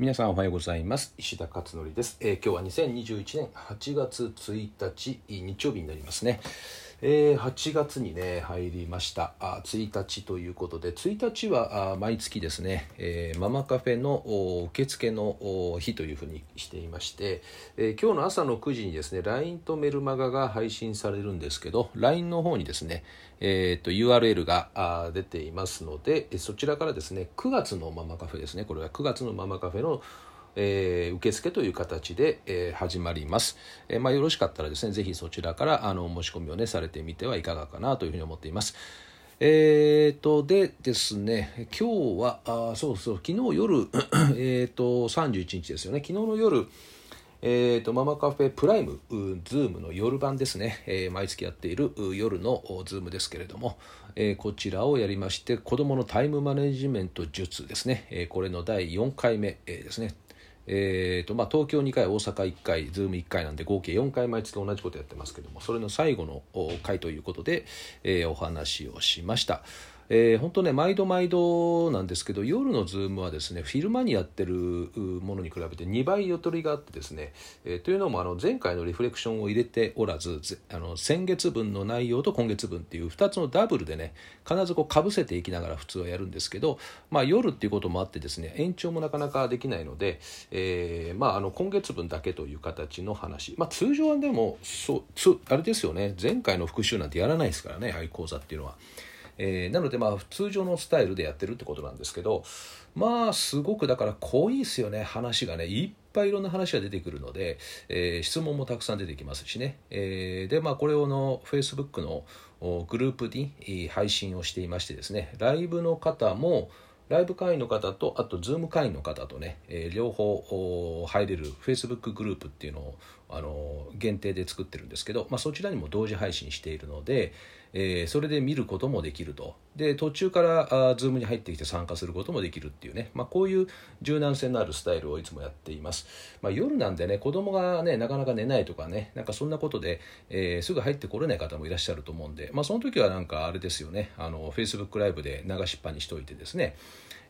皆さんおはようございます。石田勝則です、えー、今日は2021年8月1日日曜日になりますね、えー、8月にね入りました。あ1日ということで1日はあ毎月ですね、えー、ママカフェの受付の日というふうにしていまして、えー、今日の朝の9時にですね LINE とメルマガが配信されるんですけど LINE の方にですね、えーと、URL があ出ていますのでそちらからですね9月のママカフェですねこれは9月のママカフェのえー、受付という形で、えー、始まります、えー、まあ、よろしかったらですねぜひそちらからあの申し込みをねされてみてはいかがかなというふうに思っています。えーとでですね今日はあそうそう昨日夜 えっと31日ですよね。昨日の夜えーと、ママカフェプライム、ズームの夜版ですね、えー、毎月やっている夜のズームですけれども、えー、こちらをやりまして、子どものタイムマネジメント術ですね、えー、これの第4回目、えー、ですね、えーとまあ、東京2回大阪1回 Zoom1 回なんで合計4回毎月同じことやってますけどもそれの最後の回ということで、えー、お話をしました。えー、本当ね毎度毎度なんですけど夜のズームはですね昼間にやってるものに比べて2倍ゆとりがあってですね、えー、というのもあの前回のリフレクションを入れておらずあの先月分の内容と今月分っていう2つのダブルでね必ずこうかぶせていきながら普通はやるんですけど、まあ、夜っていうこともあってですね延長もなかなかできないので、えーまあ、あの今月分だけという形の話、まあ、通常はでもそうつあれですよね前回の復習なんてやらないですからね愛講座っていうのは。えー、なのでまあ通常のスタイルでやってるってことなんですけどまあすごくだから濃いですよね。話がねいっぱいいろんな話が出てくるので、えー、質問もたくさん出てきますしね、えー、でまあこれをの Facebook のグループに配信をしていましてですね。ライブの方もライブ会員の方とあと Zoom 会員の方とね、えー、両方入れる Facebook グループっていうのをあの限定で作ってるんですけど、まあ、そちらにも同時配信しているので、えー、それで見ることもできると。で途中からあ Zoom に入ってきて参加することもできるっていうね、まあ、こういう柔軟性のあるスタイルをいつもやっています、まあ、夜なんでね子供がねなかなか寝ないとかねなんかそんなことで、えー、すぐ入ってこれない方もいらっしゃると思うんで、まあ、その時はなんかあれですよね。あの Facebook ライブで流しっぱにしておいてですね。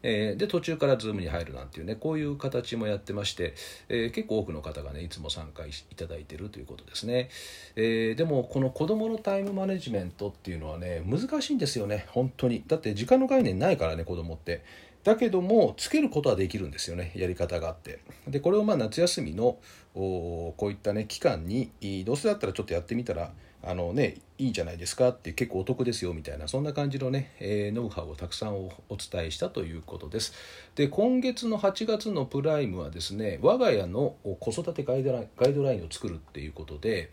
えー、で途中から Zoom に入るなんていうねこういう形もやってまして、え、結構多くの方がねいつも参加いただいてるということですね、え、でもこの子どものタイムマネジメントっていうのはね難しいんですよね本当に。だって時間の概念ないからね子供って。だけどもつけることはできるんですよねやり方があって。でこれをまあ夏休みのこういったね期間にどうせだったらちょっとやってみたらあのねいいじゃないですかって結構お得ですよみたいなそんな感じのね、えー、ノウハウをたくさんお伝えしたということです。で今月の8月のプライムはですね我が家の子育てガイドラインガイドラインを作るっていうことで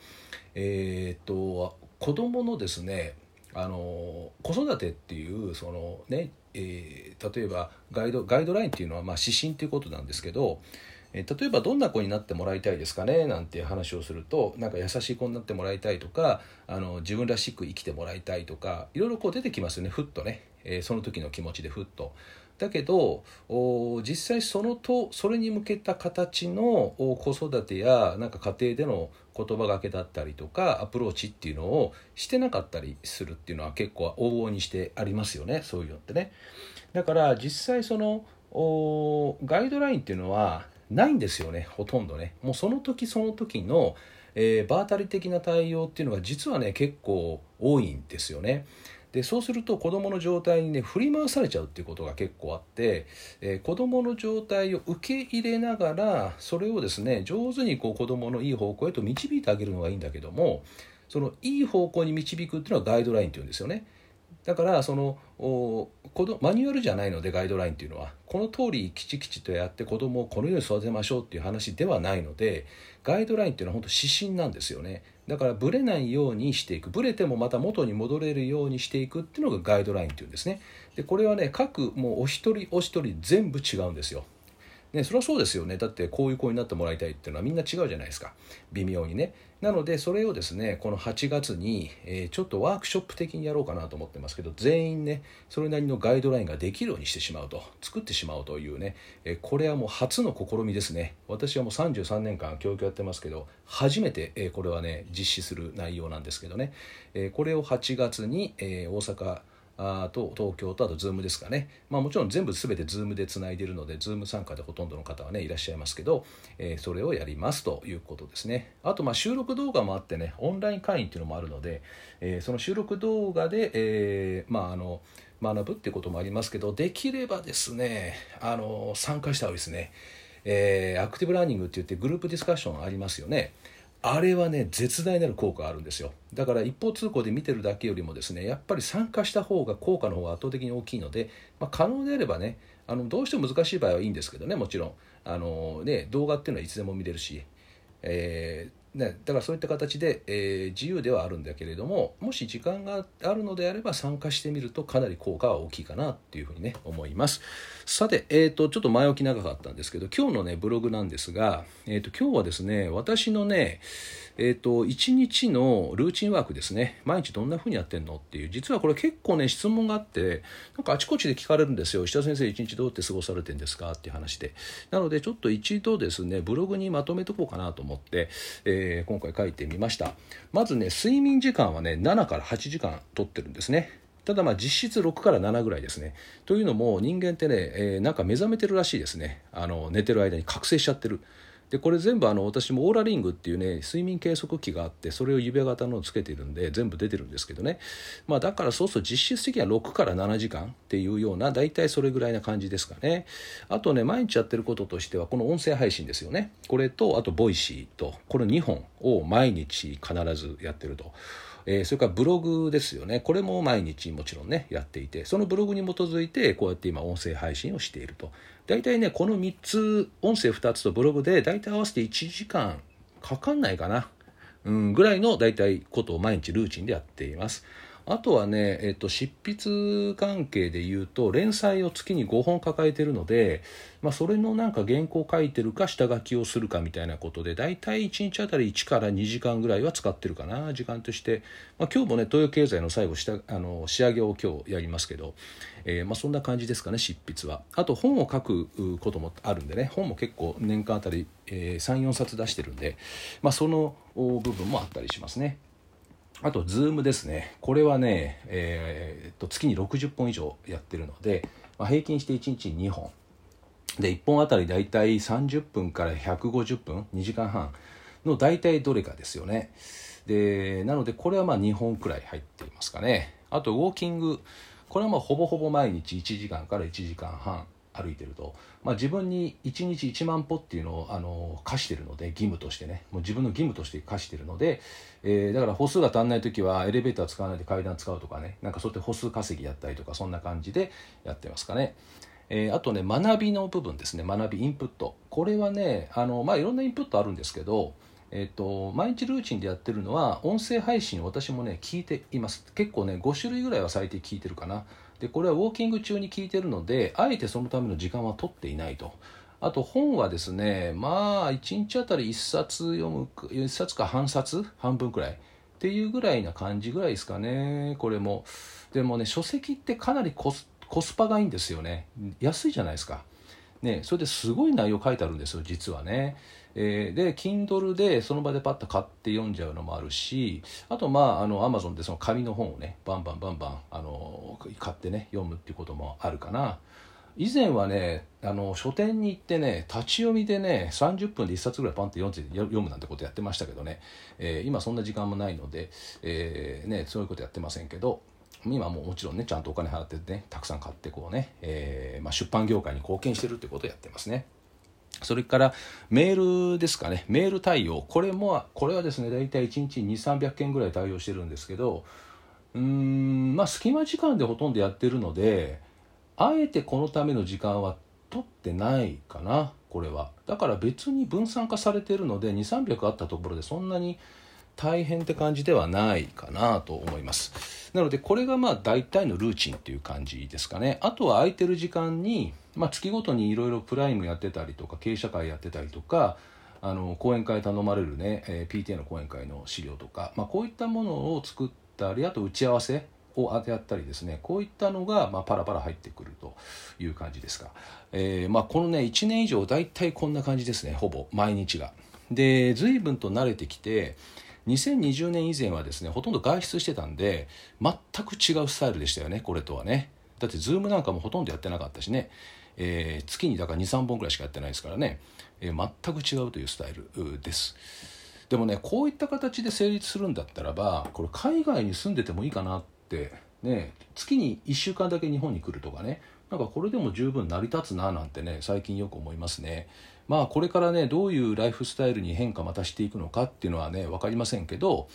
えー、っと子供のですねあの子育てっていうそのね、えー、例えばガイドガイドラインっていうのはまあ指針っていうことなんですけどえ例えばどんな子になってもらいたいですかね？なんていう話をするとなんか優しい子になってもらいたいとかあの自分らしく生きてもらいたいとかいろいろこう出てきますよねふっとね、え、その時の気持ちでふっと。だけど実際そのとそれに向けた形の子育てやなんか家庭での言葉がけだったりとかアプローチっていうのをしてなかったりするっていうのは結構往々にしてありますよねそういうのってね。だから実際そのガイドラインっていうのはないんですよねほとんどねもうその時その時の、えー、場当たり的な対応っていうのが実はね結構多いんですよねでそうすると子どもの状態にね振り回されちゃうっていうことが結構あって、えー、子どもの状態を受け入れながらそれをですね上手にこう子どものいい方向へと導いてあげるのがいいんだけどもそのいい方向に導くっていうのはガイドラインっていうんですよね。だからそのおこのマニュアルじゃないのでガイドラインっていうのは。この通りきちきちとやって子供をこのように育てましょうっていう話ではないのでガイドラインっていうのは本当指針なんですよね。だからブレないようにしていく。ブレてもまた元に戻れるようにしていくっていうのがガイドラインっていうんですね。でこれはね各もうお一人お一人全部違うんですよ。ね、それはそうですよね。だってこういう子になってもらいたいっていうのはみんな違うじゃないですか。微妙にね。なのでそれをですねこの8月に、え、ちょっとワークショップ的にやろうかなと思ってますけど全員ねそれなりのガイドラインができるようにしてしまうと。作ってしまうというね、え、これはもう初の試みですね。私はもう33年間教育やってますけど初めて、え、これはね実施する内容なんですけどね、えこれを8月に、え大阪あと東京とあと Zoom ですかね、まあ、もちろん全部全て Zoom でつないでいるので Zoom 参加でほとんどの方はねいらっしゃいますけど、えー、それをやりますということですね。あとまあ収録動画もあってねオンライン会員っていうのもあるので、えー、その収録動画で、えー、まああの学ぶっていうこともありますけどできればですねあの参加した方がいいですね、えー、アクティブラーニングって言ってグループディスカッションありますよね。あれはね絶大なる効果あるんですよ。だから一方通行で見てるだけよりもですねやっぱり参加した方が効果の方が圧倒的に大きいので、まあ、可能であればねあのどうしても難しい場合はいいんですけどねもちろん。あの、ね、動画っていうのはいつでも見れるし、えーね、だからそういった形で、えー、自由ではあるんだけれどももし時間があるのであれば参加してみるとかなり効果は大きいかなっていうふうにね思います。さて、えーと、ちょっと前置き長かったんですけど今日のねブログなんですが、えーと、今日はですね私のねえーと、1日のルーチンワークですね毎日どんなふうにやってんのっていう実はこれ結構ね質問があってなんかあちこちで聞かれるんですよ。石田先生1日どうやって過ごされてんですかっていう話で。なのでちょっと一度ですねブログにまとめとこうかなと思って、えー、え今回書いてみましたまずね睡眠時間はね7から8時間とってるんですねただまあ実質6から7ぐらいですね。というのも人間ってね、えー、なんか目覚めてるらしいですね。あの寝てる間に覚醒しちゃってる。でこれ全部あの私もオーラリングっていうね睡眠計測器があってそれを指輪型のをつけてるんで全部出てるんですけどね、まあ、だからそうすると実質的には6から7時間っていうような大体それぐらいな感じですかね。あとね毎日やってることとしてはこの音声配信ですよね。これとあとボイシーとこの2本を毎日必ずやってると。えー、それからブログですよね。これも毎日もちろんねやっていてそのブログに基づいてこうやって今音声配信をしていると。大体ねこの3つ音声2つとブログで大体合わせて1時間かかんないかな、うん、ぐらいの大体ことを毎日ルーチンでやっています。あとはね、えっと、執筆関係で言うと連載を月に5本抱えてるので、まあ、それのなんか原稿書いてるか下書きをするかみたいなことで大体1日あたり1から2時間ぐらいは使ってるかな時間として、まあ、今日もね東洋経済の最後下あの仕上げを今日やりますけど、えー、まあ、そんな感じですかね執筆はあと本を書くこともあるんでね本も結構年間あたり、えー、34冊出してるんで、まあ、その部分もあったりしますね。あと、ズームですね。これはね、えー、っと、月に60本以上やってるので、まあ、平均して1日2本。で、1本あたりだいたい30分から150分、2時間半の大体どれかですよね。で、なので、これはまあ2本くらい入っていますかね。あと、ウォーキング。これはまあほぼほぼ毎日1時間から1時間半歩いてると、まあ、自分に1日1万歩っていうのをあの課してるので義務としてね。もう自分の義務として課してるので、えー、だから歩数が足んない時はエレベーター使わないで階段使うとかね。なんかそうやって歩数稼ぎやったりとかそんな感じでやってますかね。えー、あとね学びの部分ですね。学びインプット。これはねあの、まあ、いろんなインプットあるんですけどえーと、毎日ルーチンでやってるのは音声配信を私もね聞いています。結構ね5種類ぐらいは最低聞いてるかな。でこれはウォーキング中に聞いてるのであえてそのための時間は取っていないと。あと本はですねまあ1日あたり1冊読む1冊か半冊半分くらいっていうぐらいな感じぐらいですかね。これも。でもね書籍ってかなりコスコスパがいいんですよね。安いじゃないですか。ねそれですごい内容書いてあるんですよ実はね。えー、で Kindle でその場でパッと買って読んじゃうのもあるしあとまああの Amazon でその紙の本をねバンバンバンバンあの買ってね読むっていうこともあるかな。以前はねあの書店に行ってね立ち読みでね30分で1冊ぐらいパンって読むなんてことやってましたけどね、えー、今そんな時間もないので、えーね、そういうことやってませんけど。今ももちろんねちゃんとお金払ってねたくさん買ってこうね、えーまあ、出版業界に貢献してるってことをやってますね。それからメールですかね、メール対応、これも、これはですね、大体1日2、300件ぐらい対応してるんですけど、うん、まあ、隙間時間でほとんどやってるので、あえてこのための時間は取ってないかな、これは。だから別に分散化されてるので、2、300あったところでそんなに大変って感じではないかなと思います。なので、これがまあ大体のルーチンっていう感じですかね。あとは空いてる時間に、まあ、月ごとにいろいろプライムやってたりとか経営者会やってたりとかあの講演会頼まれるね、えー、PTA の講演会の資料とか、まあ、こういったものを作ったりあと打ち合わせを当てやったりですねこういったのが、まあ、パラパラ入ってくるという感じですか、えーまあ、このね1年以上大体こんな感じですねほぼ毎日がで随分と慣れてきて2020年以前はですねほとんど外出してたんで全く違うスタイルでしたよねこれとはね。だってズームなんかもほとんどやってなかったしね、えー、月にだから23本ぐらいしかやってないですからね、えー、全く違うというスタイルです。でもねこういった形で成立するんだったらばこれ海外に住んでてもいいかなってね月に1週間だけ日本に来るとかねなんかこれでも十分成り立つななんてね最近よく思いますね。まあこれからねどういうライフスタイルに変化またしていくのかっていうのはね分かりませんけど、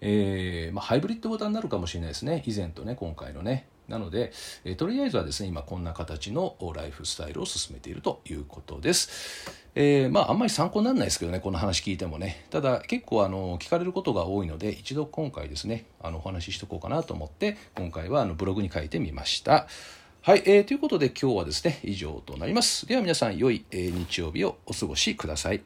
えーまあ、ハイブリッド型になるかもしれないですね以前とね今回のねなので、えー、とりあえずはですね今こんな形のライフスタイルを進めているということです。えー、まああんまり参考にならないですけどねこの話聞いてもねただ結構あの聞かれることが多いので一度今回ですねあのお話ししとこうかなと思って今回はあのブログに書いてみました。はい、えー、ということで今日はですね以上となります。では皆さん良い、えー、日曜日をお過ごしください。